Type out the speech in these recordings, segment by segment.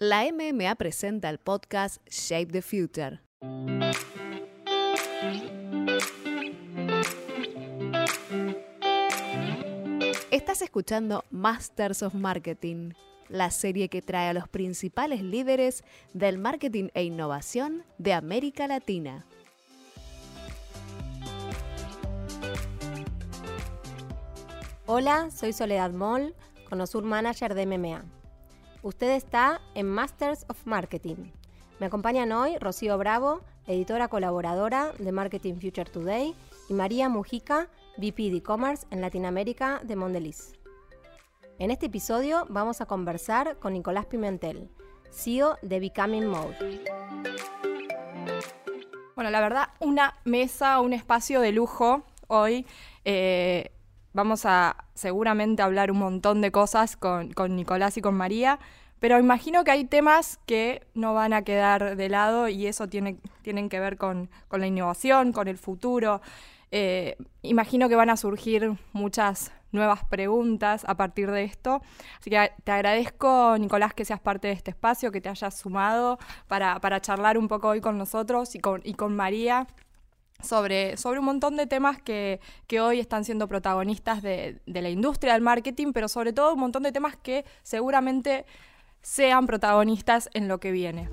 la MMA presenta el podcast Shape the Future. Estás escuchando Masters of Marketing, la serie que trae a los principales líderes del marketing e innovación de América Latina. Hola, soy Soledad Moll, Conosur Manager de MMA. Usted está en Masters of Marketing. Me acompañan hoy Rocío Bravo, editora colaboradora de Marketing Future Today, y María Mujica, VP de E-Commerce en Latinoamérica de Mondelez. En este episodio vamos a conversar con Nicolás Pimentel, CEO de Becoming Mode. Bueno, la verdad, una mesa, un espacio de lujo hoy. Eh, vamos a seguramente hablar un montón de cosas con, Nicolás y con María, pero imagino que hay temas que no van a quedar de lado y eso tiene, tienen que ver con, la innovación, con el futuro. Eh, imagino que van a surgir muchas nuevas preguntas a partir de esto. Así que te agradezco, Nicolás, que seas parte de este espacio, que te hayas sumado para, para charlar un poco hoy con nosotros y con, y con María sobre, sobre un montón de temas que, hoy están siendo protagonistas de, la industria del marketing, pero sobre todo un montón de temas que seguramente sean protagonistas en lo que viene.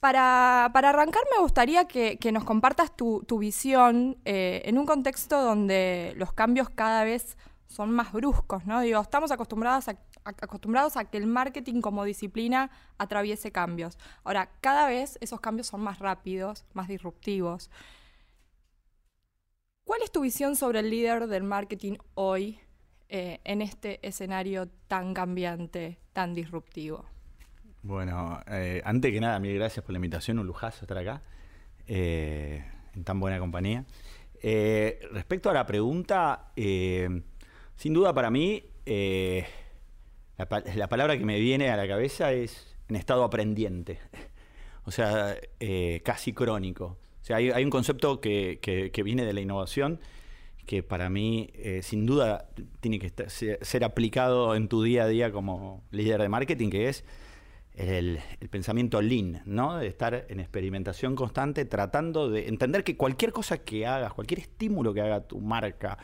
Para, arrancar me gustaría que, nos compartas tu, visión eh, en un contexto donde los cambios cada vez son más bruscos, ¿no? Digo, estamos acostumbrados a acostumbrados a que el marketing como disciplina atraviese cambios. Ahora, cada vez esos cambios son más rápidos, más disruptivos. ¿Cuál es tu visión sobre el líder del marketing hoy eh, en este escenario tan cambiante, tan disruptivo? Bueno, eh, antes que nada, mil gracias por la invitación, un lujazo estar acá, eh, en tan buena compañía. respecto a la pregunta, sin duda para mí, la, palabra que me viene a la cabeza es en estado aprendiente, o sea, eh, casi crónico. O sea, hay, un concepto que, viene de la innovación que para mí, eh, sin duda, tiene que ser, aplicado en tu día a día como líder de marketing, que es el, pensamiento lean, ¿no? De estar en experimentación constante, tratando de entender que cualquier cosa que hagas, cualquier estímulo que haga tu marca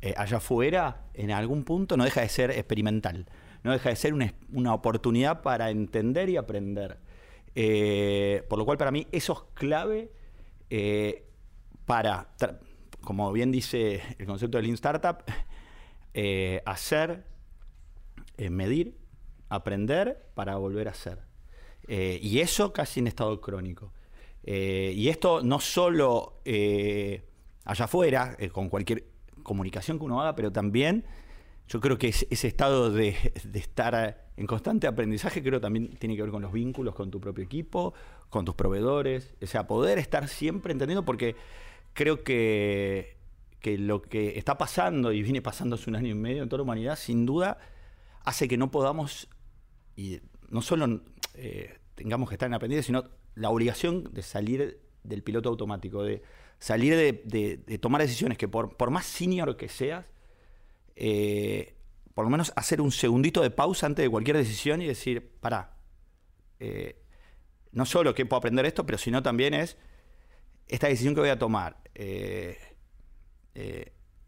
eh, allá afuera, en algún punto no deja de ser experimental no deja de ser una, oportunidad para entender y aprender. Eh, por lo cual para mí eso es clave eh, para, como bien dice el concepto de Lean Startup, eh, hacer, medir, aprender para volver a hacer. y eso casi en estado crónico. y esto no solo allá afuera, con cualquier comunicación que uno haga, pero también yo creo que ese estado de, estar en constante aprendizaje creo también tiene que ver con los vínculos con tu propio equipo, con tus proveedores, o sea, poder estar siempre entendiendo porque creo que, lo que está pasando y viene pasando hace un año y medio en toda la humanidad, sin duda, hace que no podamos, y no solo eh, tengamos que estar en aprendizaje, sino la obligación de salir del piloto automático, de salir de, tomar decisiones que por, por más senior que seas, eh, por lo menos hacer un segundito de pausa antes de cualquier decisión y decir, pará, eh, no solo que puedo aprender esto, pero sino también es esta decisión que voy a tomar. Eh,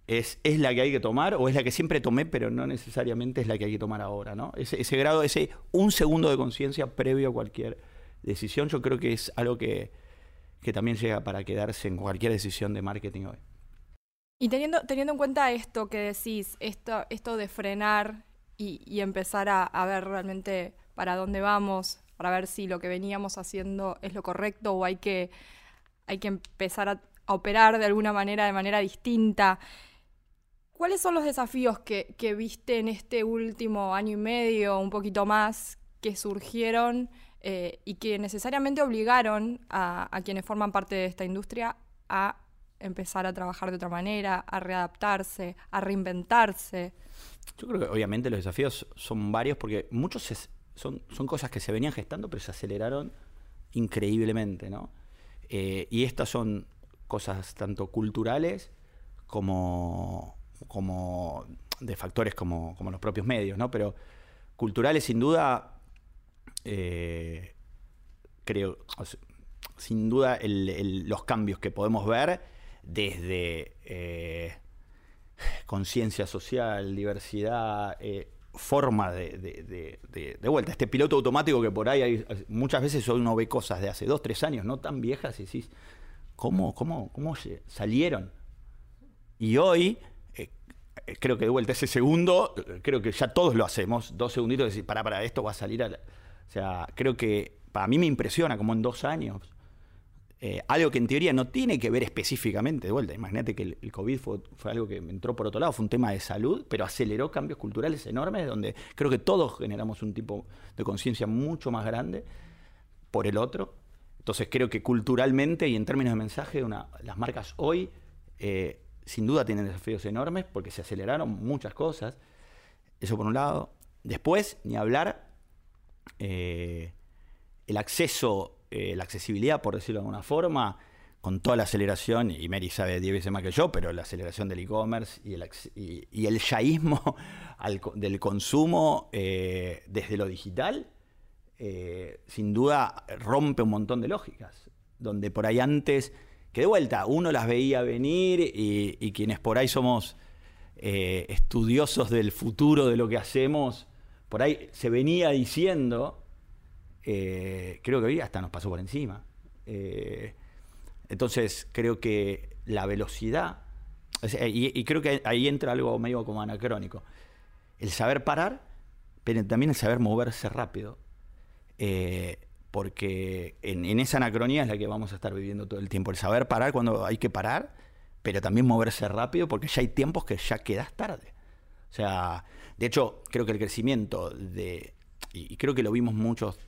es, la que hay que tomar o es la que siempre tomé, pero no necesariamente es la que hay que tomar ahora, ¿no? Ese, ese grado, ese un segundo de conciencia previo a cualquier decisión, yo creo que es algo que, que también llega para quedarse en cualquier decisión de marketing hoy. Y teniendo, teniendo en cuenta esto que decís, esto, esto de frenar y, empezar a, ver realmente para dónde vamos, para ver si lo que veníamos haciendo es lo correcto o hay que, hay que empezar a, operar de alguna manera, de manera distinta. ¿Cuáles son los desafíos que, viste en este último año y medio, un poquito más, que surgieron eh, y que necesariamente obligaron a, a quienes forman parte de esta industria a empezar a trabajar de otra manera, a readaptarse, a reinventarse? Yo creo que obviamente los desafíos son varios porque muchos son, son cosas que se venían gestando pero se aceleraron increíblemente, ¿no? Eh, y estas son cosas tanto culturales como, como de factores como, como, los propios medios, ¿no? Pero culturales, sin duda, eh, creo, sin duda, los cambios que podemos ver desde eh, conciencia social, diversidad, eh, forma de, vuelta. Este piloto automático que por ahí hay, muchas veces uno ve cosas de hace dos, tres años, no tan viejas, y decís, ¿cómo, cómo, cómo salieron? Y hoy, eh, creo que de vuelta ese segundo, creo que ya todos lo hacemos, dos segunditos, decir, para, para, esto va a salir a O sea, creo que para mí me impresiona como en dos años eh, algo que en teoría no tiene que ver específicamente, de vuelta, imagínate que el, COVID fue, algo que entró por otro lado, fue un tema de salud, pero aceleró cambios culturales enormes donde creo que todos generamos un tipo de conciencia mucho más grande por el otro. Entonces creo que culturalmente y en términos de mensaje, las marcas hoy eh, sin duda tienen desafíos enormes porque se aceleraron muchas cosas. Eso por un lado. Después, ni hablar, eh, el acceso eh, la accesibilidad, por decirlo de alguna forma, con toda la aceleración, y Mary sabe 10 veces más que yo, pero la aceleración del e-commerce y el, y, yaísmo del consumo eh, desde lo digital, eh, sin duda rompe un montón de lógicas, donde por ahí antes, que de vuelta, uno las veía venir y, quienes por ahí somos estudiosos del futuro de lo que hacemos, por ahí se venía diciendo eh, creo que hoy hasta nos pasó por encima. Eh, entonces, creo que la velocidad, y, creo que ahí entra algo medio como anacrónico, el saber parar, pero también el saber moverse rápido. Eh, porque en, esa anacronía es la que vamos a estar viviendo todo el tiempo. El saber parar cuando hay que parar, pero también moverse rápido, porque ya hay tiempos que ya quedas tarde. O sea, de hecho, creo que el crecimiento de, y creo que lo vimos muchos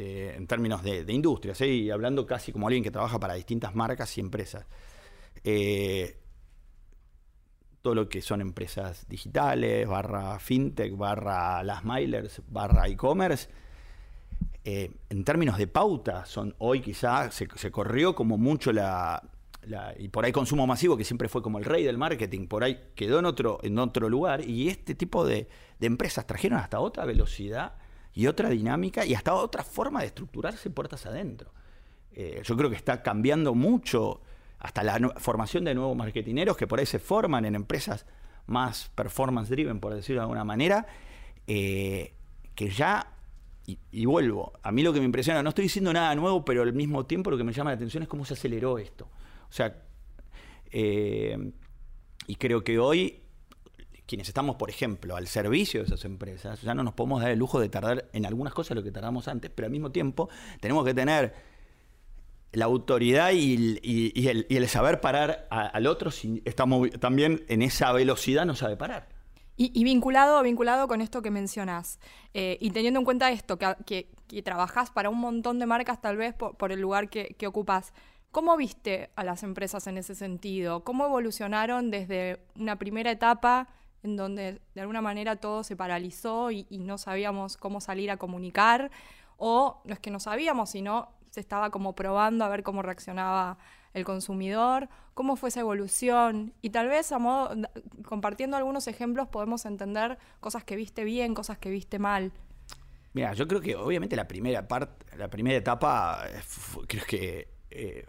eh, en términos de, industria, y hablando casi como alguien que trabaja para distintas marcas y empresas. Eh, todo lo que son empresas digitales, barra fintech, barra las mailers, barra e-commerce, eh, en términos de pauta, son hoy quizás se, corrió como mucho la, y por ahí consumo masivo, que siempre fue como el rey del marketing, por ahí quedó en otro, en otro lugar, y este tipo de, de empresas trajeron hasta otra velocidad y otra dinámica y hasta otra forma de estructurarse puertas adentro. Eh, yo creo que está cambiando mucho hasta la formación de nuevos marketineros que por ahí se forman en empresas más performance driven, por decirlo de alguna manera, eh, que ya, y, vuelvo, a mí lo que me impresiona, no estoy diciendo nada nuevo, pero al mismo tiempo lo que me llama la atención es cómo se aceleró esto. O sea, eh, y creo que hoy quienes estamos, por ejemplo, al servicio de esas empresas, ya no nos podemos dar el lujo de tardar en algunas cosas lo que tardamos antes, pero al mismo tiempo tenemos que tener la autoridad y, el, saber parar al otro si estamos también en esa velocidad no sabe parar. Y, vinculado, vinculado con esto que mencionas, eh, y teniendo en cuenta esto, que, que, trabajás para un montón de marcas tal vez por, el lugar que, que ocupas, ¿cómo viste a las empresas en ese sentido? ¿Cómo evolucionaron desde una primera etapa en donde de alguna manera todo se paralizó y, no sabíamos cómo salir a comunicar, o no es que no sabíamos, sino se estaba como probando a ver cómo reaccionaba el consumidor, cómo fue esa evolución y tal vez a modo, compartiendo algunos ejemplos podemos entender cosas que viste bien, cosas que viste mal. Mira, yo creo que obviamente la primera parte, la primera etapa, eh, creo que eh,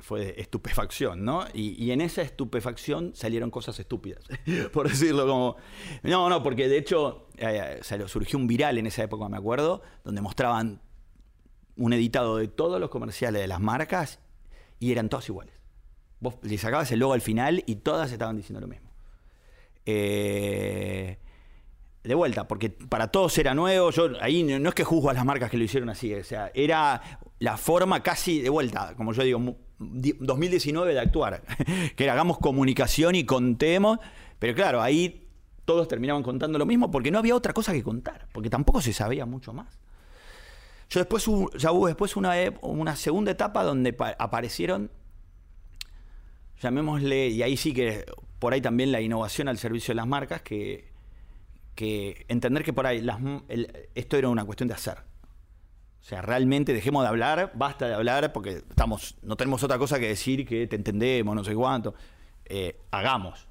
fue estupefacción, ¿no? Y, en esa estupefacción salieron cosas estúpidas, por decirlo como... No, no, porque de hecho eh, surgió un viral en esa época, me acuerdo, donde mostraban un editado de todos los comerciales de las marcas y eran todos iguales. Vos le sacabas el logo al final y todas estaban diciendo lo mismo. Eh, de vuelta, porque para todos era nuevo. Yo ahí no es que juzgo a las marcas que lo hicieron así, o sea, era la forma casi de vuelta, como yo digo, 2019 de actuar, que hagamos comunicación y contemos, pero claro, ahí todos terminaban contando lo mismo porque no había otra cosa que contar, porque tampoco se sabía mucho más. Yo después ya hubo después una, segunda etapa donde aparecieron, llamémosle, y ahí sí que por ahí también la innovación al servicio de las marcas, que entender que por ahí esto era una cuestión de hacer. O sea, realmente dejemos de hablar, basta de hablar, porque estamos, no tenemos otra cosa que decir que te entendemos, no sé cuánto. Eh, hagamos.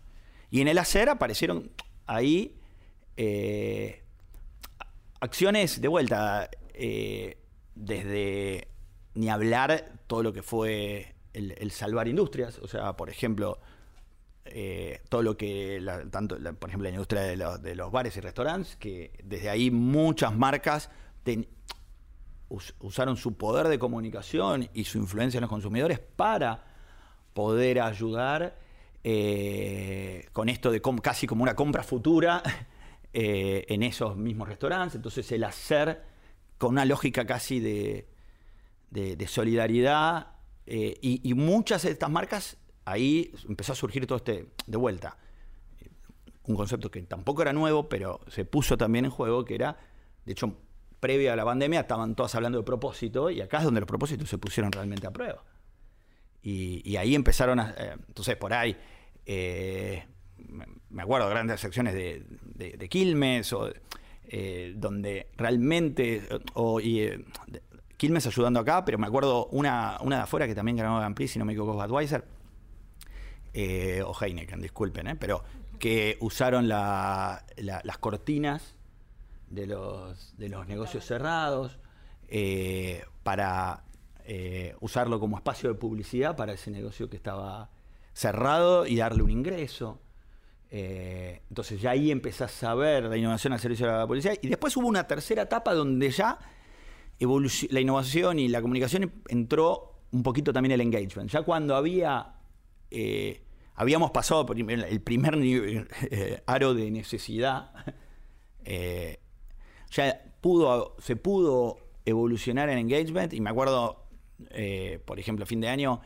Y en el hacer aparecieron ahí eh, acciones de vuelta, eh, desde ni hablar todo lo que fue el, salvar industrias, o sea, por ejemplo, eh, todo lo que, tanto, por ejemplo, la industria de los, bares y restaurantes, que desde ahí muchas marcas usaron su poder de comunicación y su influencia en los consumidores para poder ayudar eh, con esto de casi como una compra futura eh, en esos mismos restaurantes. Entonces el hacer con una lógica casi de, solidaridad eh, y, muchas de estas marcas, ahí empezó a surgir todo este de vuelta. Un concepto que tampoco era nuevo, pero se puso también en juego, que era, de hecho, previo a la pandemia estaban todas hablando de propósito y acá es donde los propósitos se pusieron realmente a prueba. Y, ahí empezaron a... Eh, entonces, por ahí, eh, me acuerdo de grandes secciones de, Quilmes, o, eh, donde realmente... O, Quilmes ayudando acá, pero me acuerdo una, una de afuera que también ganó Grand Prix, si no me equivoco, Budweiser, o Heineken, disculpen, pero que usaron las cortinas de los, de los negocios cerrados para eh, usarlo como espacio de publicidad para ese negocio que estaba cerrado y darle un ingreso. Eh, entonces ya ahí empezás a ver la innovación al servicio de la publicidad. Y después hubo una tercera etapa donde ya la innovación y la comunicación entró un poquito también el engagement. Ya cuando había eh, habíamos pasado por el primer aro de necesidad, ya pudo, se pudo evolucionar en engagement y me acuerdo eh, por ejemplo, fin de año,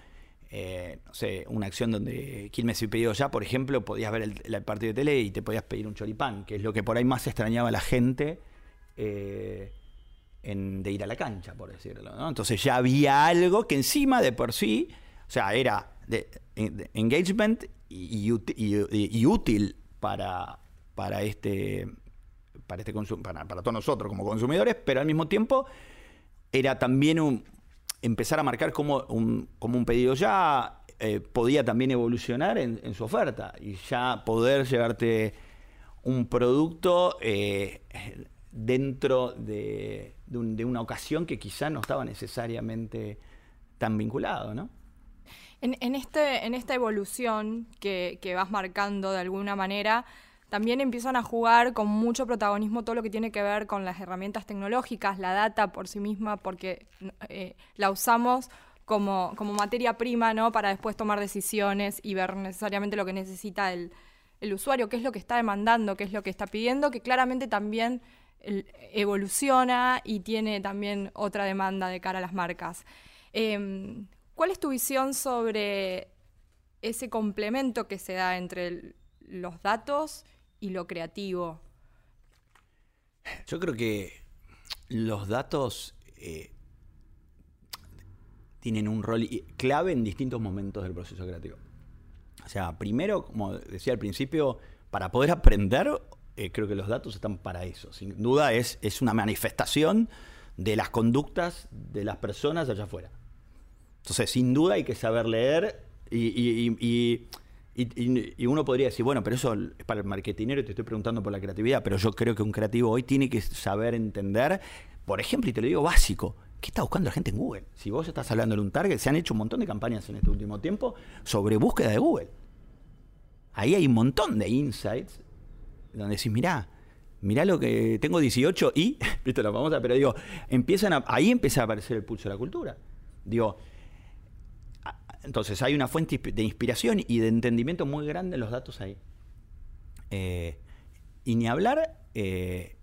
eh, no sé, una acción donde Quilmes y pedido ya, por ejemplo, podías ver el, partido de tele y te podías pedir un choripán, que es lo que por ahí más extrañaba a la gente eh, de ir a la cancha, por decirlo. Entonces ya había algo que encima de por sí, o sea, era de, engagement y, útil para, para este para para, todos nosotros como consumidores, pero al mismo tiempo era también un, empezar a marcar como un, como un pedido ya eh, podía también evolucionar en, su oferta y ya poder llevarte un producto eh, dentro de, una ocasión que quizá no estaba necesariamente tan vinculado, ¿no? En, este, en esta evolución que, que vas marcando de alguna manera, también empiezan a jugar con mucho protagonismo todo lo que tiene que ver con las herramientas tecnológicas, la data por sí misma, porque eh, la usamos como, como, materia prima, ¿no? Para después tomar decisiones y ver necesariamente lo que necesita el, usuario, qué es lo que está demandando, qué es lo que está pidiendo, que claramente también evoluciona y tiene también otra demanda de cara a las marcas. Em, ¿Cuál es tu visión sobre ese complemento que se da entre los datos y lo creativo? Yo creo que los datos eh, tienen un rol clave en distintos momentos del proceso creativo. O sea, primero, como decía al principio, para poder aprender, eh, creo que los datos están para eso. Sin duda es, es una manifestación de las conductas de las personas allá afuera. Entonces, sin duda hay que saber leer y y, uno podría decir, bueno, pero eso es para el marketinero y te estoy preguntando por la creatividad, pero yo creo que un creativo hoy tiene que saber entender, por ejemplo, y te lo digo básico, ¿qué está buscando la gente en Google? Si vos estás hablando de un target, se han hecho un montón de campañas en este último tiempo sobre búsqueda de Google. Ahí hay un montón de insights donde decís, mirá, mirá lo que tengo 18 y, visto la famosa, pero digo, empiezan a, ahí empieza a aparecer el pulso de la cultura. Digo, entonces hay una fuente de inspiración y de entendimiento muy grande en los datos ahí. Eh, y ni hablar, eh,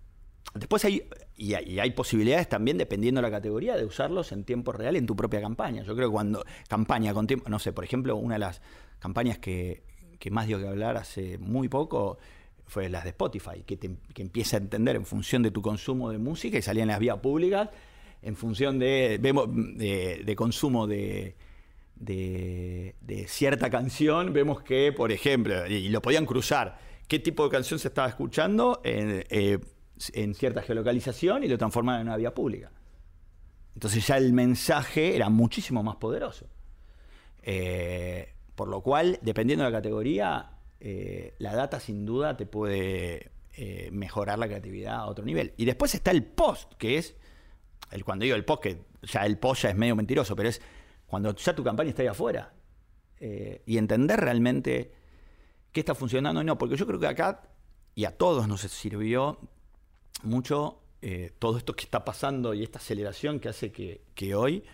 después hay y, hay, posibilidades también, dependiendo de la categoría, de usarlos en tiempo real en tu propia campaña. Yo creo que cuando campaña con tiempo, no sé, por ejemplo, una de las campañas que, más dio que hablar hace muy poco fue las de Spotify, que, empieza a entender en función de tu consumo de música y salía en las vías públicas, en función de, de consumo de de, cierta canción, vemos que, por ejemplo, y lo podían cruzar, qué tipo de canción se estaba escuchando en, eh, cierta geolocalización y lo transformaban en una vía pública. Entonces ya el mensaje era muchísimo más poderoso. Eh, por lo cual, dependiendo de la categoría, eh, la data sin duda te puede mejorar la creatividad a otro nivel. Y después está el post, que es, el, cuando digo el post, que ya el post ya es medio mentiroso, pero es cuando ya tu campaña está ahí afuera. Eh, y entender realmente qué está funcionando y no, porque yo creo que acá, y a todos nos sirvió mucho todo esto que está pasando y esta aceleración que hace que, que hoy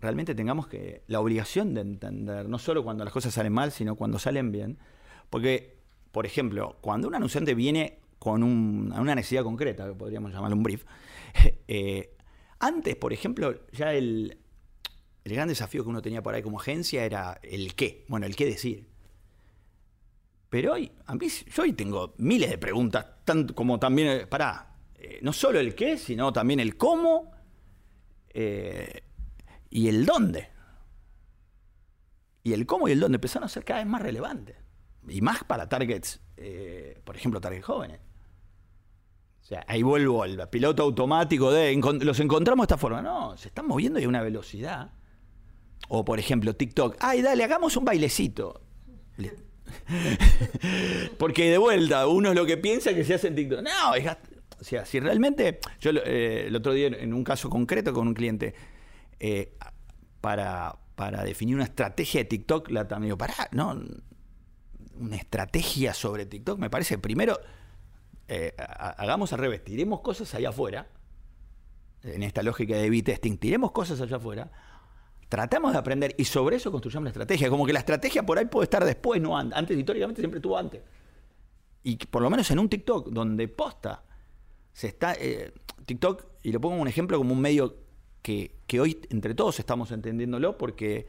realmente tengamos que la obligación de entender, no solo cuando las cosas salen mal, sino cuando salen bien. Porque, por ejemplo, cuando un anunciante viene con una necesidad concreta, que podríamos llamarlo un brief, eh, antes, por ejemplo, ya el, el gran desafío que uno tenía por ahí como agencia era el qué, bueno, el qué decir. Pero hoy, a mí, yo hoy tengo miles de preguntas, tanto como también, eh, para, eh, no solo el qué, sino también el cómo, y el dónde. Y el cómo y el dónde empezaron a ser cada vez más relevantes. Y más para targets, eh, por ejemplo, targets jóvenes. O sea, ahí vuelvo al piloto automático de los encontramos de esta forma. No, se están moviendo y a una velocidad. O por ejemplo, TikTok. Ay, dale, hagamos un bailecito. Porque de vuelta, uno es lo que piensa que se hace en TikTok. No, o sea, si realmente. Yo eh, el otro día, en un caso concreto con un cliente, eh, para, definir una estrategia de TikTok, la también para no, una estrategia sobre TikTok, me parece, primero, eh, hagamos al revés, tiremos cosas allá afuera, en esta lógica de B-testing, tiremos cosas allá afuera, tratamos de aprender y sobre eso construyamos la estrategia, como que la estrategia por ahí puede estar después, no antes, antes históricamente siempre estuvo antes. Y por lo menos en un TikTok donde posta, se está, eh, TikTok, y lo pongo como un ejemplo como un medio que, hoy entre todos estamos entendiéndolo porque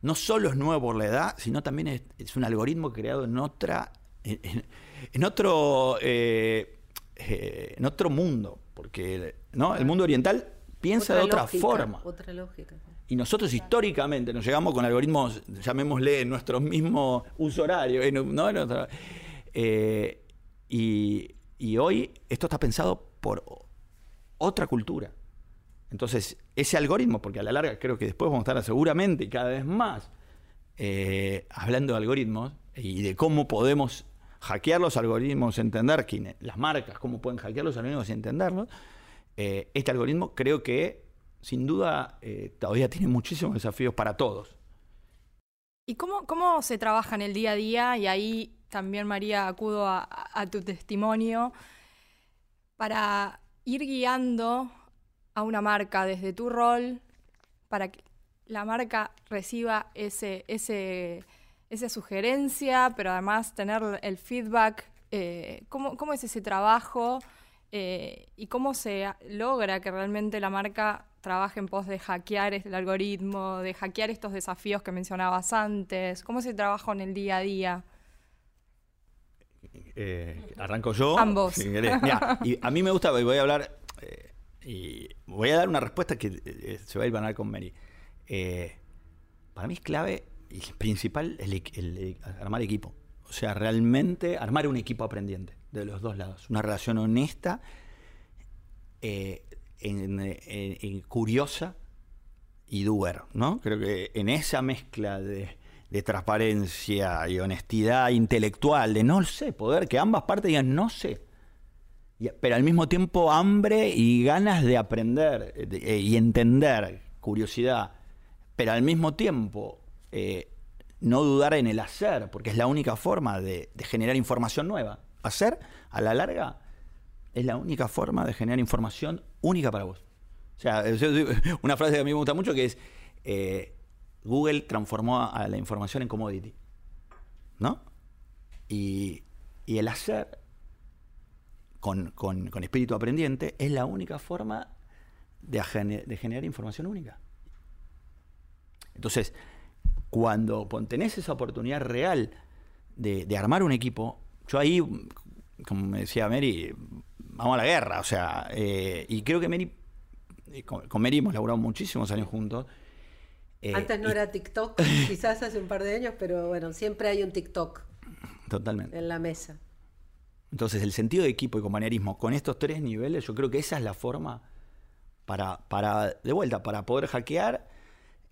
no solo es nuevo por la edad, sino también es, un algoritmo creado en otra, en, otro, eh, eh, en otro mundo, porque ¿no? el mundo oriental piensa de otra forma. Otra lógica. Y nosotros históricamente nos llegamos con algoritmos, llamémosle, nuestros mismos uso horario, ¿no? Eh, y, hoy esto está pensado por otra cultura. Entonces, ese algoritmo, porque a la larga creo que después vamos a estar seguramente y cada vez más eh, hablando de algoritmos y de cómo podemos hackear los algoritmos, entender las marcas, cómo pueden hackear los algoritmos y entenderlos, eh, este algoritmo creo que sin duda eh, todavía tiene muchísimos desafíos para todos. ¿Y cómo, cómo se trabaja en el día a día? Y ahí también, María, acudo a tu testimonio para ir guiando a una marca desde tu rol para que la marca reciba ese, ese, esa sugerencia, pero además tener el feedback. Eh, ¿cómo, es ese trabajo eh, y cómo se logra que realmente la marca trabaje en pos de hackear el algoritmo, de hackear estos desafíos que mencionabas antes? ¿Cómo se trabaja en el día a día? Eh, arranco yo. Ambos. y a mí me gusta, voy a hablar y voy a dar una respuesta que eh, eh, se va a ir banal con Mary. Eh, para mí es clave y principal el, armar equipo. O sea, realmente armar un equipo aprendiente de los dos lados. Una relación honesta, curiosa y doer, ¿no? Creo que en esa mezcla de, de, transparencia y honestidad intelectual, de no sé, poder que ambas partes digan no sé, pero al mismo tiempo hambre y ganas de aprender eh, y entender, curiosidad, pero al mismo tiempo eh, no dudar en el hacer, porque es la única forma de, generar información nueva. Hacer, a la larga, es la única forma de generar información única para vos. O sea, una frase que a mí me gusta mucho que es, eh, Google transformó a la información en commodity. ¿No? Y, y el hacer con, espíritu aprendiente, es la única forma de, generar información única. Entonces, cuando tenés esa oportunidad real de, armar un equipo, yo ahí, como me decía Mary, vamos a la guerra, o sea, eh, y creo que Mary, eh, con, Mary hemos laburado muchísimos años juntos. Eh, Antes no era TikTok, quizás hace un par de años, pero bueno, siempre hay un TikTok. Totalmente. En la mesa. Entonces, el sentido de equipo y compañerismo con estos tres niveles, yo creo que esa es la forma para, para de vuelta, para poder hackear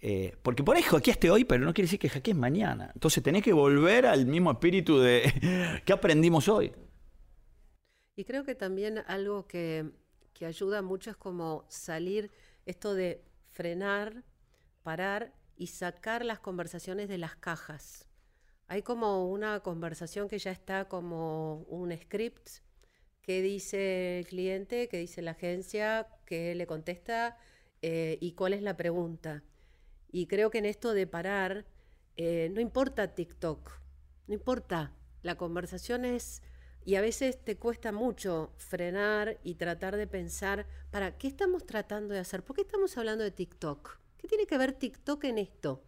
Eh, porque por ahí hackeaste hoy, pero no quiere decir que hackees mañana. Entonces tenés que volver al mismo espíritu de qué aprendimos hoy. Y creo que también algo que, que ayuda mucho es como salir esto de frenar, parar y sacar las conversaciones de las cajas. Hay como una conversación que ya está como un script que dice el cliente, que dice la agencia, que le contesta eh, y cuál es la pregunta. Y creo que en esto de parar, eh, no importa TikTok, no importa, la conversación es, y a veces te cuesta mucho frenar y tratar de pensar, ¿para qué estamos tratando de hacer? ¿Por qué estamos hablando de TikTok? ¿Qué tiene que ver TikTok en esto?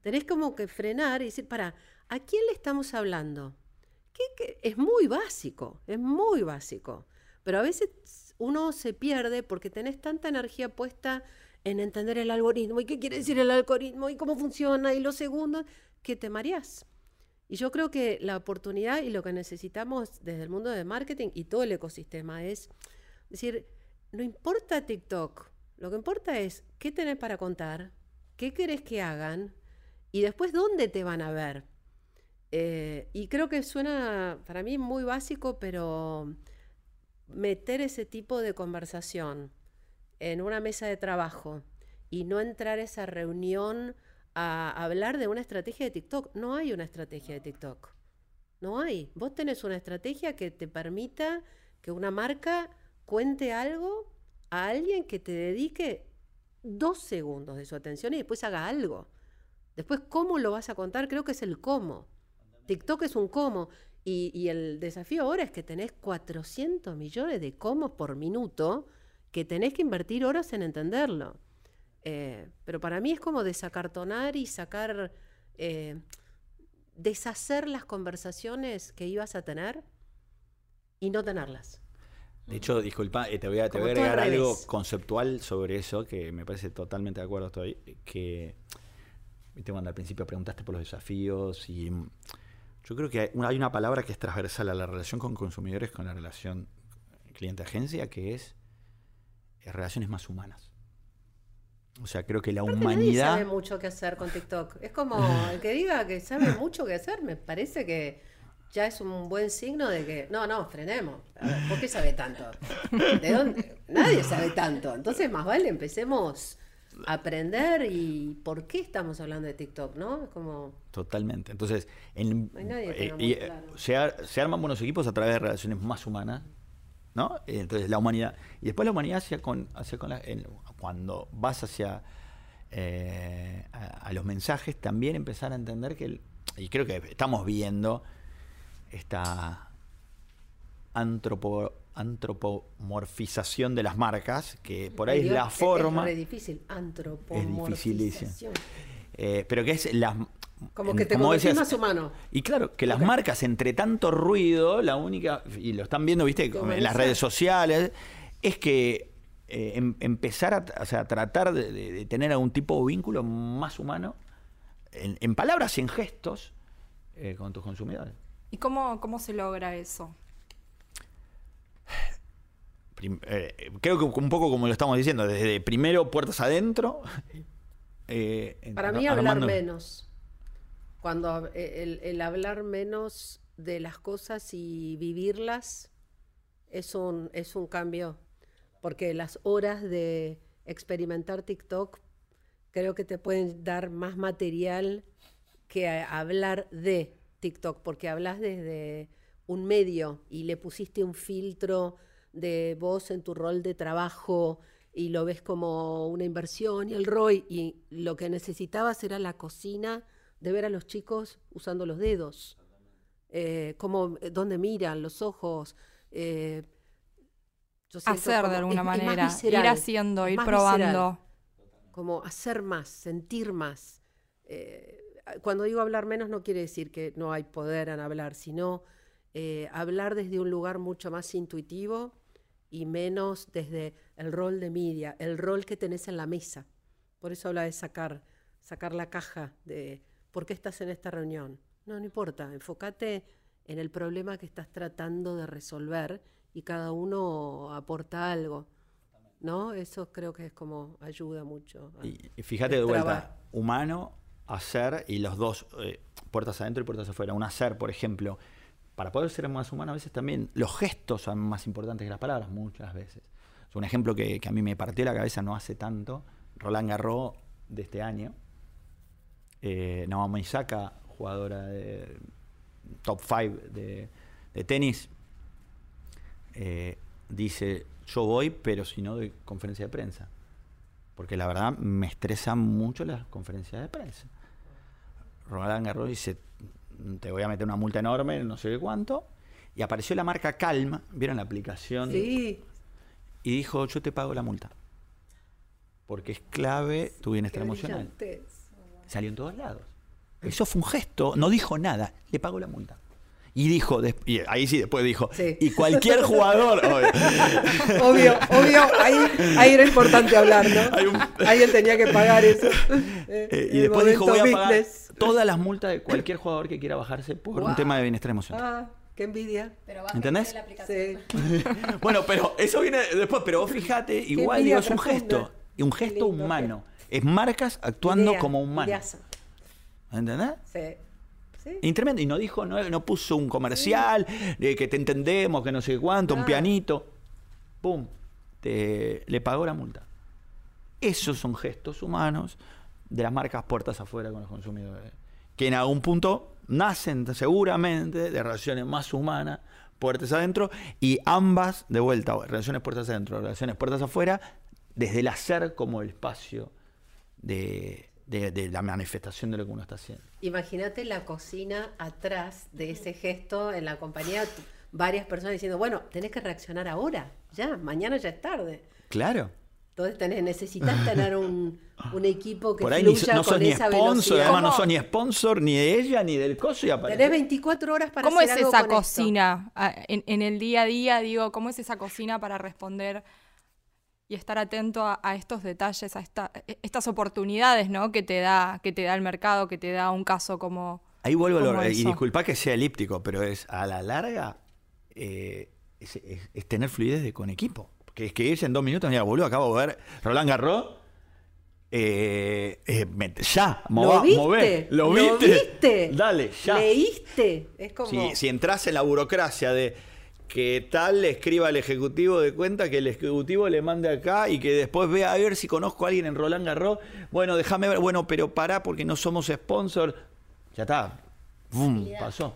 Tenés como que frenar y decir, para, ¿a quién le estamos hablando? Que, es muy básico, es muy básico. Pero a veces uno se pierde porque tenés tanta energía puesta en entender el algoritmo y qué quiere decir el algoritmo y cómo funciona y los segundos, que te mareás. Y yo creo que la oportunidad y lo que necesitamos desde el mundo de marketing y todo el ecosistema es decir, no importa TikTok, lo que importa es qué tenés para contar, qué querés que hagan y después dónde te van a ver. Eh, y creo que suena para mí muy básico, pero meter ese tipo de conversación en una mesa de trabajo y no entrar a esa reunión a hablar de una estrategia de TikTok. No hay una estrategia de TikTok. No hay. Vos tenés una estrategia que te permita que una marca cuente algo a alguien que te dedique dos segundos de su atención y después haga algo. Después, ¿cómo lo vas a contar? Creo que es el cómo. TikTok es un cómo. Y, y el desafío ahora es que tenés 400 millones de cómo por minuto que tenés que invertir horas en entenderlo. Eh, pero para mí es como desacartonar y sacar, eh, deshacer las conversaciones que ibas a tener y no tenerlas. De hecho, disculpa, eh, te voy a, te voy a agregar algo conceptual sobre eso, que me parece totalmente de acuerdo estoy, que, viste, cuando al principio preguntaste por los desafíos y mm, yo creo que hay una palabra que es transversal a la relación con consumidores con la relación cliente-agencia, que es relaciones más humanas. O sea, creo que la humanidad. Nadie sabe mucho qué hacer con TikTok. Es como el que diga que sabe mucho qué hacer, me parece que ya es un buen signo de que. No, no, frenemos. ¿Por qué sabe tanto? ¿De dónde? Nadie sabe tanto. Entonces, más vale empecemos a aprender y por qué estamos hablando de TikTok, ¿no? Es como. Totalmente. Entonces, en, eh, eh, se arman buenos equipos a través de relaciones más humanas ¿no? Entonces la humanidad. Y después la humanidad hacia con, hacia con la, cuando vas hacia eh, a, los mensajes, también empezar a entender que, y creo que estamos viendo esta antropo, antropomorfización de las marcas, que por ahí es la forma... Es, difícil, antropomorfización. Eh, pero que es la, como que te convertís más humano. Y claro, que las marcas, entre tanto ruido, la única, y lo están viendo, viste, en las redes sociales, es que eh, em, empezar a, tratar de, tener algún tipo de vínculo más humano, en, palabras y en gestos, eh, con tus consumidores. ¿Y cómo, cómo se logra eso? Eh, creo que un poco como lo estamos diciendo, desde primero puertas adentro. Para mí hablar menos cuando eh, el, hablar menos de las cosas y vivirlas es un, es un cambio, porque las horas de experimentar TikTok creo que te pueden dar más material que hablar de TikTok, porque hablas desde un medio y le pusiste un filtro de voz en tu rol de trabajo y lo ves como una inversión y el ROI y lo que necesitabas era la cocina de ver a los chicos usando los dedos, eh, como eh, dónde miran, los ojos. Eh, hacer de alguna manera, ir haciendo, ir probando. como hacer más, sentir más. cuando digo hablar menos no quiere decir que no hay poder en hablar, sino hablar desde un lugar mucho más intuitivo y menos desde el rol de media, el rol que tenés en la mesa. Por eso habla de sacar, sacar la caja de ¿por qué estás en esta reunión? No, no importa, enfócate en el problema que estás tratando de resolver y cada uno aporta algo. ¿no? Eso creo que es como ayuda mucho. Y, y fíjate de el vuelta, trabajo. humano, hacer y los dos, eh, puertas adentro y puertas afuera. Un hacer, por ejemplo, para poder ser más humano, a veces también los gestos son más importantes que las palabras, muchas veces. Es un ejemplo que, que a mí me partió la cabeza no hace tanto, Roland Garros de este año. Eh, Naomi Osaka, jugadora de top 5 de, de tenis, eh, dice, yo voy, pero si no doy conferencia de prensa. Porque la verdad me estresan mucho las conferencias de prensa. Roland Garros dice, te voy a meter una multa enorme, no sé qué cuánto. Y apareció la marca Calm, ¿vieron la aplicación? Sí, Y dijo, yo te pago la multa. Porque es clave tu bienestar emocional. Salió en todos lados. Eso fue un gesto, no dijo nada, le pagó la multa. Y dijo, y ahí sí después dijo, Sí. y cualquier jugador, obvio, Obvio, obvio, ahí, ahí era importante hablar, ¿no? Un- Alguien tenía que pagar eso. Eh, y después dijo, voy a pagar todas las multas de cualquier jugador que quiera bajarse por un tema de bienestar emocional. Ah, qué envidia. ¿Entendés? Sí. Bueno, pero eso viene después, pero vos fíjate, igual digo, es un gesto, y un gesto lindo, humano. Es marcas actuando Idea, como humanos. ideaza. ¿Entendés? Sí. Sí. Y tremendo, y no dijo, no, no puso un comercial, de que te entendemos, que no sé cuánto, un pianito. ¡Pum! Te, le pagó la multa. Esos son gestos humanos de las marcas puertas afuera con los consumidores. Que en algún punto nacen seguramente de relaciones más humanas, puertas adentro, y ambas, de vuelta, relaciones puertas adentro, relaciones puertas afuera, desde el hacer como el espacio de, de- de la manifestación de lo que uno está haciendo. Imagínate la cocina atrás de ese gesto en la compañía, varias personas diciendo, bueno, tenés que reaccionar ahora, ya, mañana ya es tarde. Claro. Entonces tenés, necesitas tener un, un equipo que Por ahí ni, fluya no sos con ni esa sponsor, velocidad. además no sos ni sponsor ni de ella ni del coso y aparece. Tenés 24 horas para ¿Cómo es algo esa con cocina ah, en, en el día a día? Digo, ¿cómo es esa cocina para responder y estar atento a, a estos detalles, a esta- e- estas oportunidades, ¿no? Que te da, que te da el mercado, que te da un caso como. Ahí vuelvo a lo- como y disculpa que sea elíptico, pero es a la larga eh, es, es- es tener fluidez de, con equipo. Porque es que irse en dos minutos, mira, boludo, acabo de ver Roland Garros. eh, eh, me- ya, ¿Lo mová, viste? mové, ¿Lo, ¿Lo viste? viste? Dale, ya. ¿Leíste? Es como... Si, si entras en la burocracia de que tal le escriba al ejecutivo de cuenta, que el ejecutivo le mande acá y que después vea a ver si conozco a alguien en Roland Garros. Bueno, déjame ver, bueno, pero pará porque no somos sponsor. Ya está. Bum, pasó.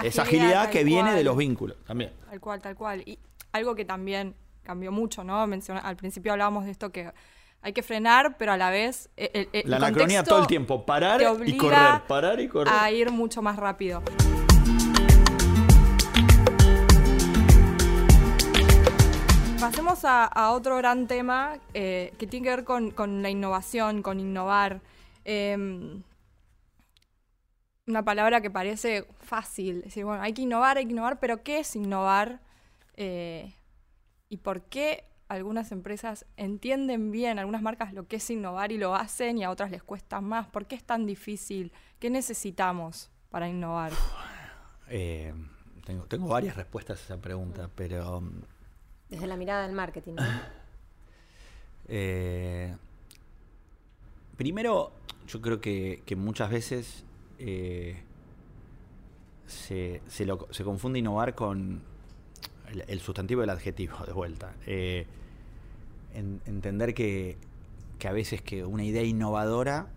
Esa Agilidad, que viene de los vínculos también. Tal cual, tal cual. Y algo que también cambió mucho, ¿no? Menciona- al principio hablábamos de esto que hay que frenar, pero a la vez. eh, el- el- La el anacronía todo el tiempo, parar y correr, parar y correr. A ir mucho más rápido. Pasemos a, otro gran tema eh, que tiene que ver con, la innovación, con innovar. Em, una palabra que parece fácil, decir, bueno, hay que innovar, hay que innovar, pero ¿qué es innovar? Eh, ¿Y por qué algunas empresas entienden bien, algunas marcas, lo que es innovar y lo hacen y a otras les cuesta más? ¿Por qué es tan difícil? ¿Qué necesitamos para innovar? Eh, tengo, varias respuestas a esa pregunta, pero Desde la mirada del marketing. Eh, primero, yo creo que, muchas veces eh, se, confunde innovar con el, el sustantivo del adjetivo, de vuelta. Eh, en- entender que, que a veces que una idea innovadora,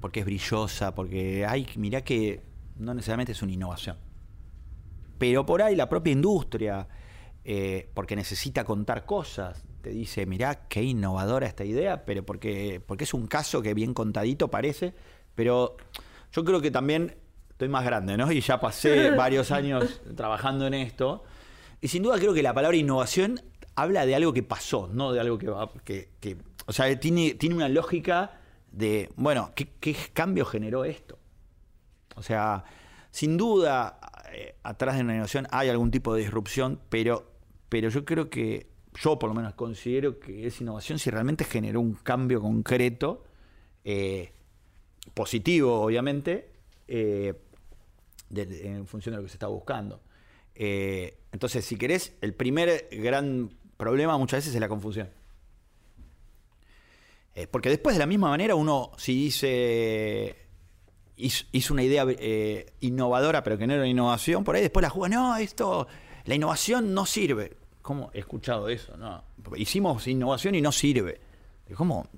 porque es brillosa, porque, ay, mirá que no necesariamente es una innovación pero por ahí la propia industria, eh, porque necesita contar cosas, te dice, mirá qué innovadora esta idea, pero porque, porque es un caso que bien contadito parece, pero yo creo que también estoy más grande, ¿no? Y ya pasé varios años trabajando en esto, y sin duda creo que la palabra innovación habla de algo que pasó, no de algo que va, que, que- o sea, tiene, tiene una lógica de, bueno, ¿qué, qué cambio generó esto? O sea, sin duda, eh, atrás de una innovación hay algún tipo de disrupción, pero, pero yo creo que, yo por lo menos considero que es innovación si realmente generó un cambio concreto, eh, positivo obviamente, eh, en función de lo que se está buscando. Eh, entonces, si querés, el primer gran problema muchas veces es la confusión. Porque después de la misma manera uno, si dice, hizo, una idea innovadora pero que no era innovación, por ahí después la juega, no, esto, la innovación no sirve. ¿Cómo he escuchado eso? No, hicimos innovación y no sirve. ¿Cómo?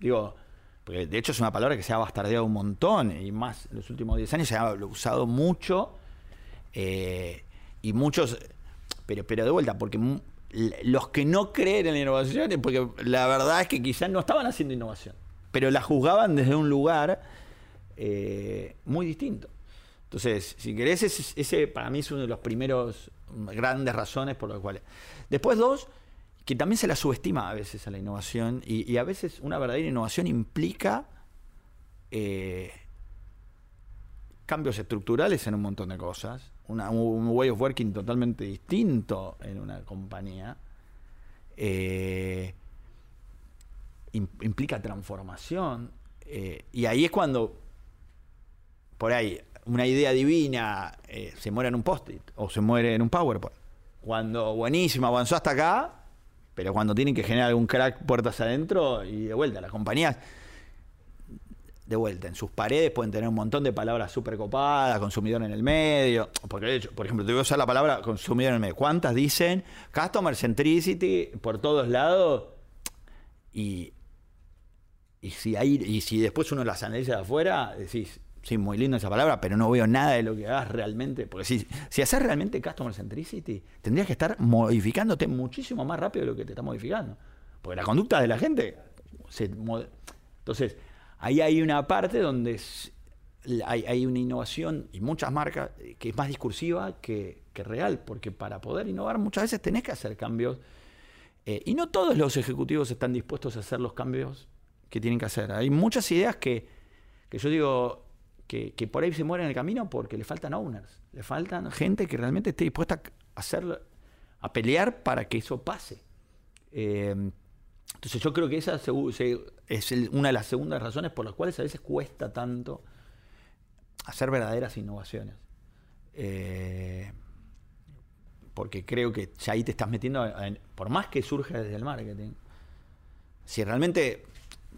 Digo, porque de hecho es una palabra que se ha bastardeado un montón y más en los últimos 10 años se ha usado mucho eh, y muchos, pero, pero de vuelta, porque los que no creen en la innovación porque la verdad es que quizás no estaban haciendo innovación, pero la juzgaban desde un lugar eh, muy distinto. Entonces, si querés, ese para mí es uno de los primeros grandes razones por las cuales. Después, dos, que también se la subestima a veces a la innovación y, a veces una verdadera innovación implica eh, cambios estructurales en un montón de cosas, un way of working totalmente distinto en una compañía, eh, im- implica transformación, eh, y ahí es cuando, por ahí, una idea divina eh, se muere en un post-it o se muere en un PowerPoint. Cuando buenísimo, avanzó hasta acá, pero cuando tienen que generar algún crack puertas adentro y de vuelta, las compañías de vuelta, en sus paredes pueden tener un montón de palabras súper copadas, consumidor en el medio. Porque, de hecho, por ejemplo, te voy a usar la palabra consumidor en el medio. ¿Cuántas dicen customer centricity por todos lados? Y, y, si, hay, y si después uno las analiza de afuera, decís, sí, muy linda esa palabra, pero no veo nada de lo que hagas realmente. Porque si, si haces realmente customer centricity, tendrías que estar modificándote muchísimo más rápido de lo que te está modificando. Porque la conducta de la gente se... Entonces, ahí hay una parte donde hay, hay una innovación y muchas marcas eh, que es más discursiva que, que real, porque para poder innovar muchas veces tenés que hacer cambios eh, y no todos los ejecutivos están dispuestos a hacer los cambios que tienen que hacer. Hay muchas ideas que, que yo digo que, por ahí se mueren en el camino porque le faltan owners, le faltan gente que realmente esté dispuesta a hacerlo, a pelear para que eso pase. Eh, entonces yo creo que esa es una de las segundas razones por las cuales a veces cuesta tanto hacer verdaderas innovaciones. Eh, porque creo que ya ahí te estás metiendo, en- por más que surja desde el marketing, si realmente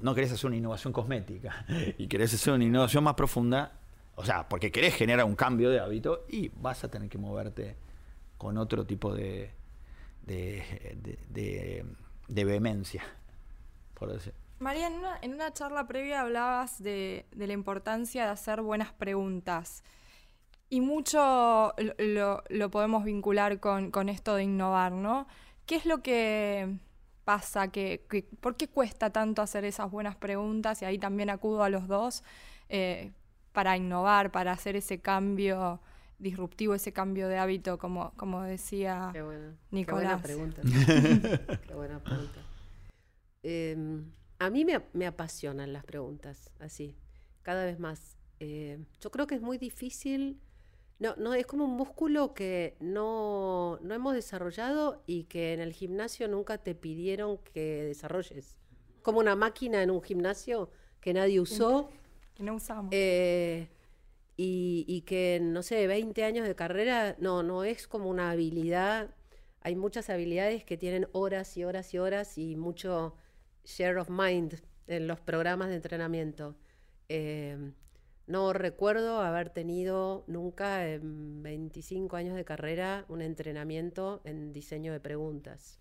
no querés hacer una innovación cosmética y querés hacer una innovación más profunda, o sea, porque querés generar un cambio de hábito y vas a tener que moverte con otro tipo de, de, de- de- de vehemencia, por decir. María, en una, en una charla previa hablabas de, de la importancia de hacer buenas preguntas. Y mucho lo, lo- podemos vincular con, con esto de innovar, ¿no? ¿Qué es lo que pasa? que que- ¿Por qué cuesta tanto hacer esas buenas preguntas? Y ahí también acudo a los dos eh, para innovar, para hacer ese cambio disruptivo, ese cambio de hábito, como, como decía Qué buena, Nicolás. Qué buena pregunta. qué buena pregunta. Eh, a mí me, me apasionan las preguntas, así, cada vez más. Eh, yo creo que es muy difícil. No, no, es como un músculo que no, no hemos desarrollado y que en el gimnasio nunca te pidieron que desarrolles. Como una máquina en un gimnasio que nadie usó. que no usamos. Eh, y, y que, no sé, 20 años de carrera, no, no es como una habilidad. Hay muchas habilidades que tienen horas y horas y horas y mucho share of mind en los programas de entrenamiento. Eh, no recuerdo haber tenido nunca en 25 años de carrera un entrenamiento en diseño de preguntas.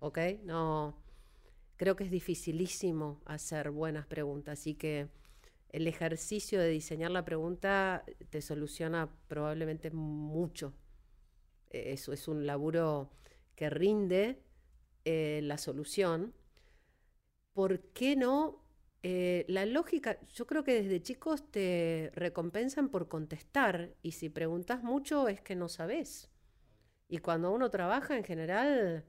¿Ok? No. Creo que es dificilísimo hacer buenas preguntas. Así que el ejercicio de diseñar la pregunta te soluciona probablemente mucho. Eh, Eso es un laburo que rinde eh, la solución. ¿Por qué no? Eh, la lógica, yo creo que desde chicos te recompensan por contestar y si preguntas mucho es que no sabes. Y cuando uno trabaja en general,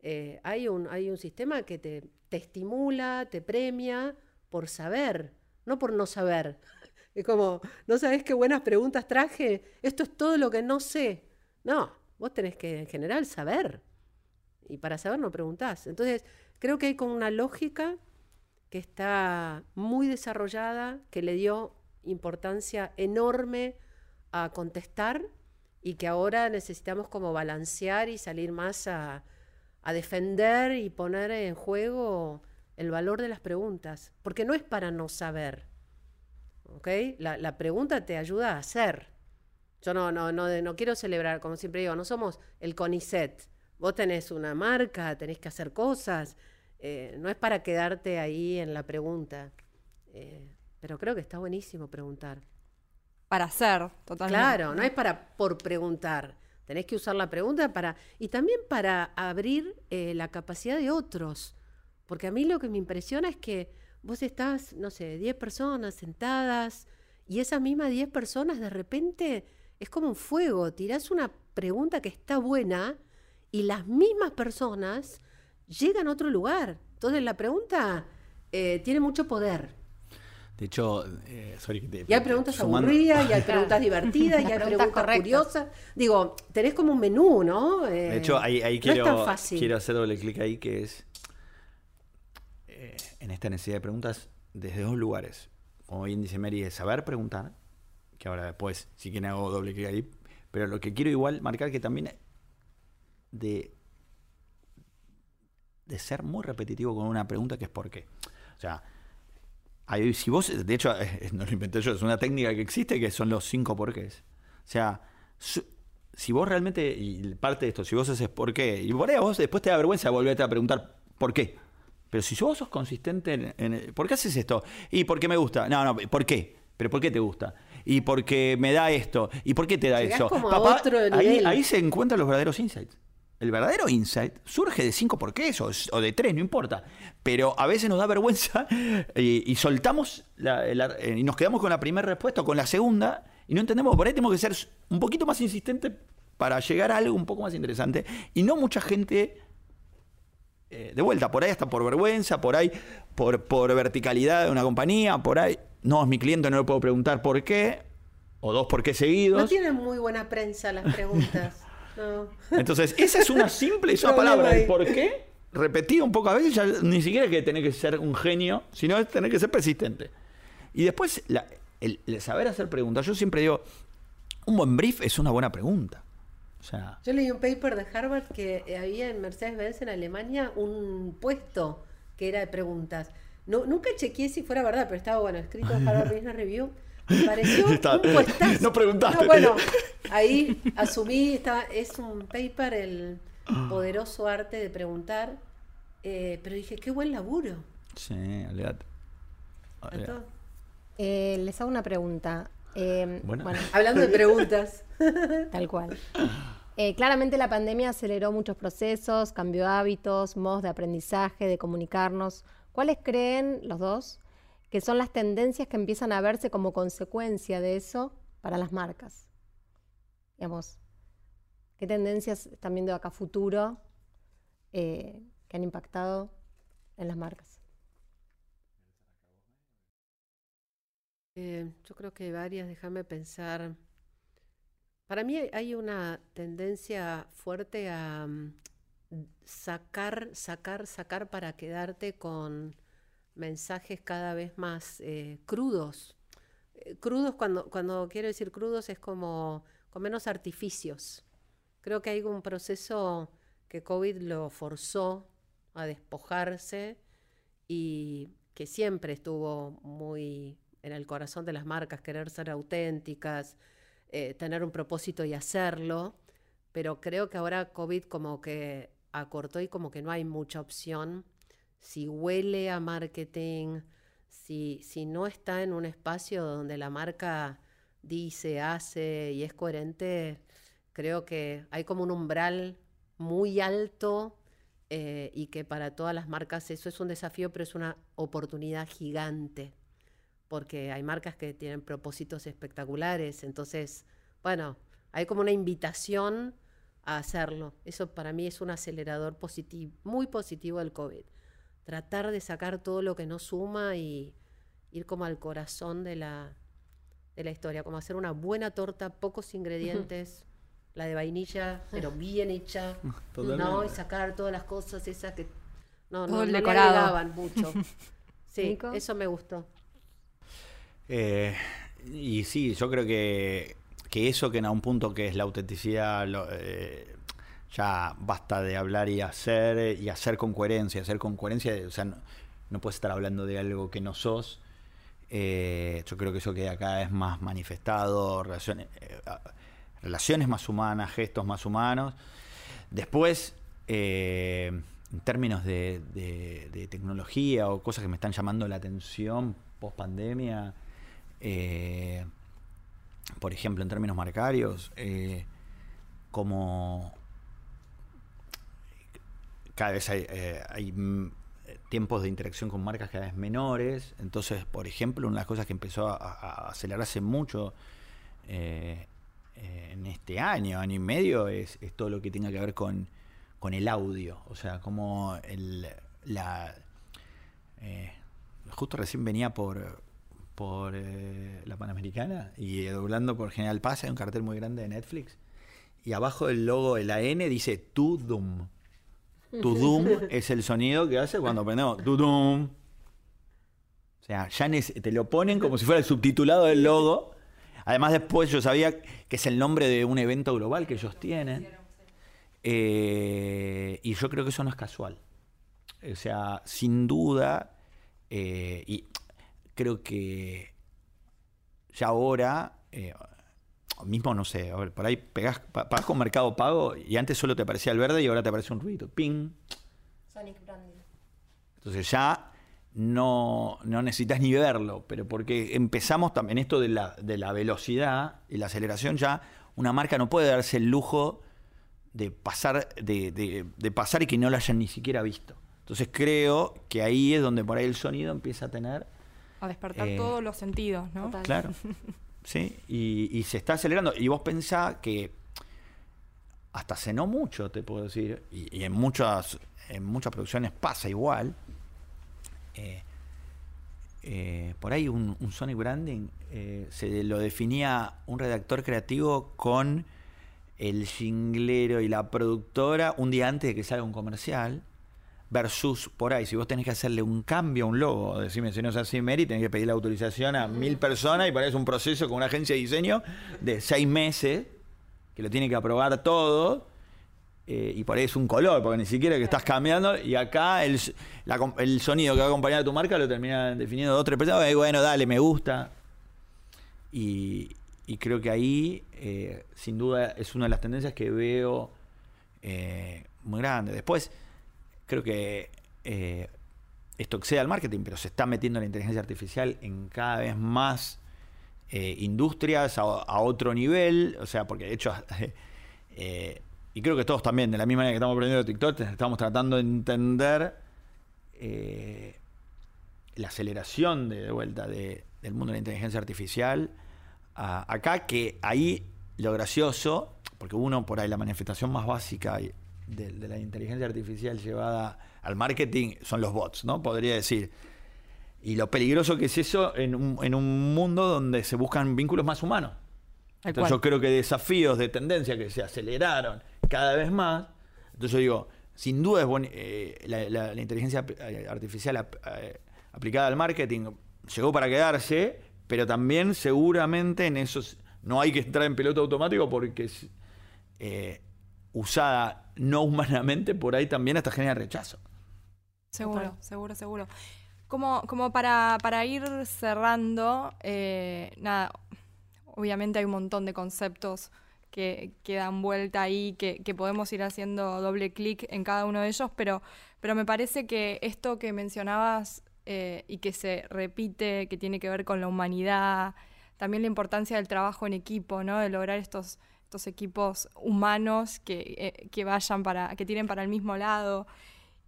eh, hay, un, hay un sistema que te, te estimula, te premia por saber, no por no saber. Es como, ¿no sabes qué buenas preguntas traje? Esto es todo lo que no sé. No, vos tenés que en general saber. Y para saber no preguntás. Entonces, creo que hay como una lógica que está muy desarrollada, que le dio importancia enorme a contestar y que ahora necesitamos como balancear y salir más a, a defender y poner en juego el valor de las preguntas, porque no es para no saber. ¿Ok? La, pregunta te ayuda a hacer. Yo no, no, no, no quiero celebrar, como siempre digo, no somos el CONICET. Vos tenés una marca, tenés que hacer cosas. Eh, no es para quedarte ahí en la pregunta. Eh, pero creo que está buenísimo preguntar. Para hacer, totalmente. Claro, no es para por preguntar. Tenés que usar la pregunta para. Y también para abrir eh, la capacidad de otros. Porque a mí lo que me impresiona es que vos estás, no sé, 10 personas sentadas y esas mismas 10 personas de repente es como un fuego. Tirás una pregunta que está buena y las mismas personas llegan a otro lugar. Entonces la pregunta eh, tiene mucho poder. De hecho, eh, sorry, que te- Y hay preguntas sumando- aburridas, y hay preguntas divertidas, y hay Preguntas curiosas. Digo, tenés como un menú, ¿no? Eh, De hecho, ahí, no quiero hacer doble clic ahí, que es eh, en esta necesidad de preguntas desde dos lugares. Como bien dice Mary, es saber preguntar, que ahora después, si quieren hago doble clic ahí, pero lo que quiero igual marcar que también de, de ser muy repetitivo con una pregunta que es ¿por qué? O sea, hay- si vos, de hecho, no lo inventé yo, es una técnica que existe que son los cinco porqués. O sea, su- si vos realmente, y parte de esto, si vos haces por qué, y por ahí a vos después te da vergüenza volverte a preguntar por qué. Pero si vos sos consistente en, en- ¿por qué haces esto? ¿Y por qué me gusta? No, no, ¿por qué? ¿Pero por qué te gusta? ¿Y por qué me da esto? ¿Y por qué te da Llegás eso? ahí, ahí se encuentran los verdaderos insights. El verdadero insight surge de cinco porqués o, o de tres, no importa. Pero a veces nos da vergüenza y, soltamos la- la- y nos quedamos con la primera respuesta o con la segunda y no entendemos. Por ahí tenemos que ser un poquito más insistentes para llegar a algo un poco más interesante. Y no mucha gente, eh, de vuelta, por ahí hasta por vergüenza, por ahí por, por verticalidad de una compañía, por ahí, no es mi cliente, no le puedo preguntar por qué, o dos por qué seguidos. No tienen muy buena prensa las preguntas. No. Entonces, esa es una simple y sola Problema palabra. ahí. El por qué, repetido un poco a veces, ya ni siquiera es que tener que ser un genio, sino es tener que ser persistente. Y después, la- el, el saber hacer preguntas. Yo siempre digo, un buen brief es una buena pregunta. O sea, Yo leí un paper de Harvard que había en Mercedes-Benz en Alemania un puesto que era de preguntas. No, nunca chequeé si fuera verdad, pero estaba bueno, escrito en Harvard Business Review. Me pareció Está- un puestazo. no preguntaste. No, bueno, ahí asumí, estaba, es un paper, el poderoso arte de preguntar, eh, pero dije, qué buen laburo. sí, olvídate. Eh, les hago una pregunta. Eh, Bueno. bueno, hablando de preguntas. tal cual. Eh, claramente la pandemia aceleró muchos procesos, cambió hábitos, modos de aprendizaje, de comunicarnos. ¿Cuáles creen los dos que son las tendencias que empiezan a verse como consecuencia de eso para las marcas? Digamos, ¿qué tendencias están viendo acá futuro eh, que han impactado en las marcas? Eh, yo creo que hay varias, déjame pensar. Para mí hay- hay una tendencia fuerte a mm, sacar, sacar, sacar para quedarte con mensajes cada vez más eh, crudos. Eh, crudos, cuando, cuando quiero decir crudos, es como con menos artificios. Creo que hay un proceso que COVID lo forzó a despojarse y que siempre estuvo muy en el corazón de las marcas, querer ser auténticas, eh, tener un propósito y hacerlo, pero creo que ahora COVID como que acortó y como que no hay mucha opción. Si huele a marketing, si, si no está en un espacio donde la marca dice, hace y es coherente, creo que hay como un umbral muy alto eh, y que para todas las marcas eso es un desafío, pero es una oportunidad gigante, porque hay marcas que tienen propósitos espectaculares, entonces, bueno, hay como una invitación a hacerlo. Eso para mí es un acelerador positivo, muy positivo del COVID. Tratar de sacar todo lo que no suma y ir como al corazón de la, de la historia, como hacer una buena torta, pocos ingredientes, la de vainilla, pero bien hecha, ¿no? Y sacar todas las cosas esas que no, Todo no, le agregaban mucho. Sí, Nico. eso me gustó. Eh, y sí, yo creo que, que eso que en un punto que es la autenticidad, lo- eh, ya basta de hablar y hacer, y hacer con coherencia, hacer con coherencia, o sea, no, puedes estar hablando de algo que no sos. Eh, yo creo que eso queda cada vez más manifestado, relaciones, eh, relaciones más humanas, gestos más humanos. Después, eh, en términos de, de, tecnología o cosas que me están llamando la atención post pandemia, por ejemplo, en términos marcarios, como cada vez hay, hay tiempos de interacción con marcas cada vez menores. Entonces, por ejemplo, una de las cosas que empezó a, acelerarse mucho eh, eh, en este año, año y medio, es, todo lo que tenga que ver con, el audio. O sea, como el, la... Eh, justo recién venía por, por la Panamericana y doblando por General Paz hay un cartel muy grande de Netflix y abajo del logo de la N dice To Doom. Tudum es el sonido que hace cuando aprendemos. Tudum. O sea, ya te lo ponen como si fuera el subtitulado del logo. Además, después yo sabía que es el nombre de un evento global que ellos tienen. Eh, y yo creo que eso no es casual. O sea, sin duda, eh, y creo que ya ahora, eh, mismo no sé, por ahí pegás, pagas con Mercado Pago y antes solo te aparecía el verde y ahora te aparece un ruido. Ping. Sonic Branding. Entonces ya no, no, necesitas ni verlo, pero porque empezamos también esto de la, de la velocidad y la aceleración ya, una marca no puede darse el lujo de pasar, de, de, pasar y que no lo hayan ni siquiera visto. Entonces creo que ahí es donde por ahí el sonido empieza a tener... A despertar eh, todos los sentidos, ¿no? Claro. ¿sí? Y, se está acelerando. Y vos pensás que hasta hace no mucho, te puedo decir, y, en, muchas, en muchas producciones pasa igual. Eh, eh, por ahí un, Sonic Branding eh, se lo definía un redactor creativo con el jinglero y la productora un día antes de que salga un comercial versus por ahí, si vos tenés que hacerle un cambio a un logo, decime si no es así, Mary, tenés que pedir la autorización a mil personas y para un proceso con una agencia de diseño de seis meses, que lo tiene que aprobar todo, eh, y por ahí es un color, porque ni siquiera que estás cambiando, y acá el, el sonido que va a acompañar a tu marca lo termina definiendo dos tres personas, y bueno, dale, me gusta. Y, creo que ahí, eh, sin duda, es una de las tendencias que veo eh, muy grande. Después, creo que eh, esto excede al marketing, pero se está metiendo la inteligencia artificial en cada vez más eh, industrias a, otro nivel, o sea, porque de hecho, eh, y creo que todos también, de la misma manera que estamos aprendiendo TikTok, estamos tratando de entender la aceleración de, vuelta del mundo de la inteligencia artificial acá, que ahí lo gracioso, porque uno por ahí la manifestación más básica de, la inteligencia artificial llevada al marketing son los bots, ¿no? Podría decir. Y lo peligroso que es eso en un, en un mundo donde se buscan vínculos más humanos. Entonces yo creo que desafíos de tendencia que se aceleraron cada vez más. Entonces yo digo, sin duda es eh, la, inteligencia eh, artificial eh, aplicada al marketing llegó para quedarse, pero también seguramente en esos no hay que entrar en piloto automático porque usada no humanamente, por ahí también hasta genera rechazo. Seguro, seguro, seguro. Como, como para, para ir cerrando, eh, nada, obviamente hay un montón de conceptos que, que dan vuelta ahí, que, que, podemos ir haciendo doble clic en cada uno de ellos, pero, pero me parece que esto que mencionabas eh, y que se repite, que tiene que ver con la humanidad, también la importancia del trabajo en equipo, ¿no? De lograr estos, equipos humanos que, eh, vayan para, que tiren para el mismo lado.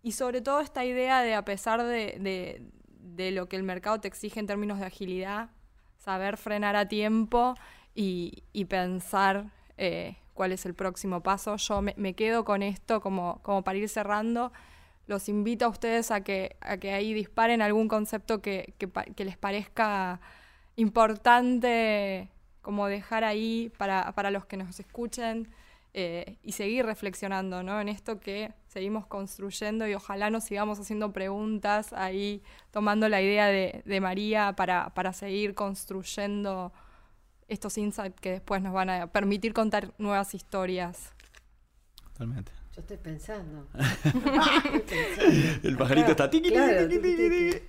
Y sobre todo esta idea de, a pesar de, lo que el mercado te exige en términos de agilidad, saber frenar a tiempo y, pensar eh, cuál es el próximo paso. Yo me, quedo con esto como, como para ir cerrando. Los invito a ustedes a que, a que ahí disparen algún concepto que, que les parezca importante como dejar ahí para, para los que nos escuchen eh, y seguir reflexionando ¿no? en esto que seguimos construyendo y ojalá nos sigamos haciendo preguntas ahí, tomando la idea de, de María para, para seguir construyendo estos insights que después nos van a permitir contar nuevas historias. Totalmente. Yo estoy pensando. El pajarito está tiqui, Claro, tiqui, tiqui, tiqui, tiqui. tiqui.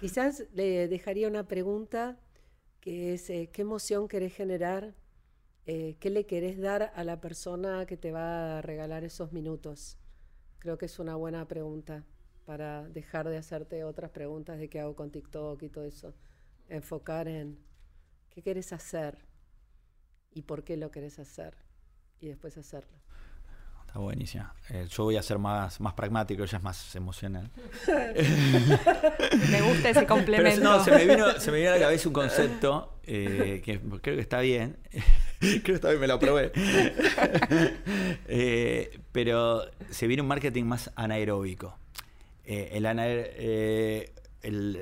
Quizás le dejaría una pregunta que es eh, ¿qué emoción querés generar? Eh, ¿Qué le querés dar a la persona que te va a regalar esos minutos? Creo que es una buena pregunta para dejar de hacerte otras preguntas de qué hago con TikTok y todo eso. Enfocar en qué querés hacer y por qué lo querés hacer y después hacerlo. Está buenísima. Eh, yo voy a ser más, más pragmático, ella es más emocional. Me gusta ese Pero complemento. no, se me, vino, se me vino a la cabeza un concepto eh, que creo que está bien. creo que está bien, me lo probé. Eh, pero se viene un marketing más anaeróbico. El, ana- eh, el,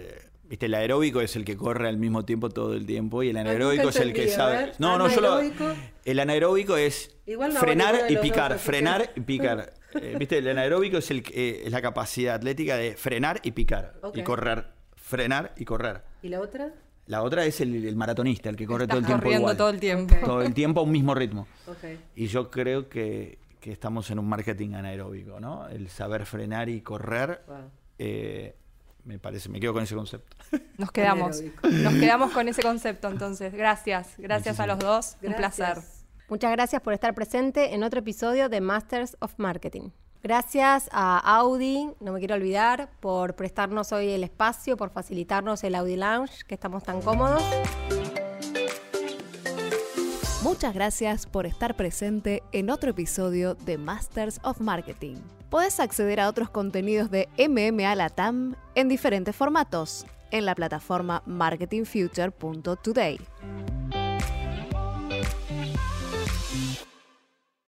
¿viste? el aeróbico es el que corre al mismo tiempo todo el tiempo y el anaeróbico nunca es el que sabe. ver, no, no, yo lo. anaeróbico. El anaeróbico es Igual no frenar de y dos, picar, que- frenar y picar. Eh, ¿Viste? El anaeróbico es, el, que- eh, es la capacidad atlética de frenar y picar. Y correr. Frenar y correr. ¿Y la otra? La otra es el, el maratonista, el que corre todo el tiempo corriendo igual. todo el tiempo. Todo el tiempo a un mismo ritmo. Y yo creo que, que estamos en un marketing anaeróbico, ¿no? El saber frenar y correr, Wow. eh, me parece, me quedo con ese concepto. Nos quedamos. Nos quedamos con ese concepto entonces. Gracias. Gracias a los dos. Un placer. Muchas gracias por estar presente en otro episodio de Masters of Marketing. Gracias a Audi, no me quiero olvidar, por prestarnos hoy el espacio, por facilitarnos el Audi Lounge, que estamos tan cómodos. Muchas gracias por estar presente en otro episodio de Masters of Marketing. Podés acceder a otros contenidos de MMA Latam en diferentes formatos en la plataforma marketingfuture.today.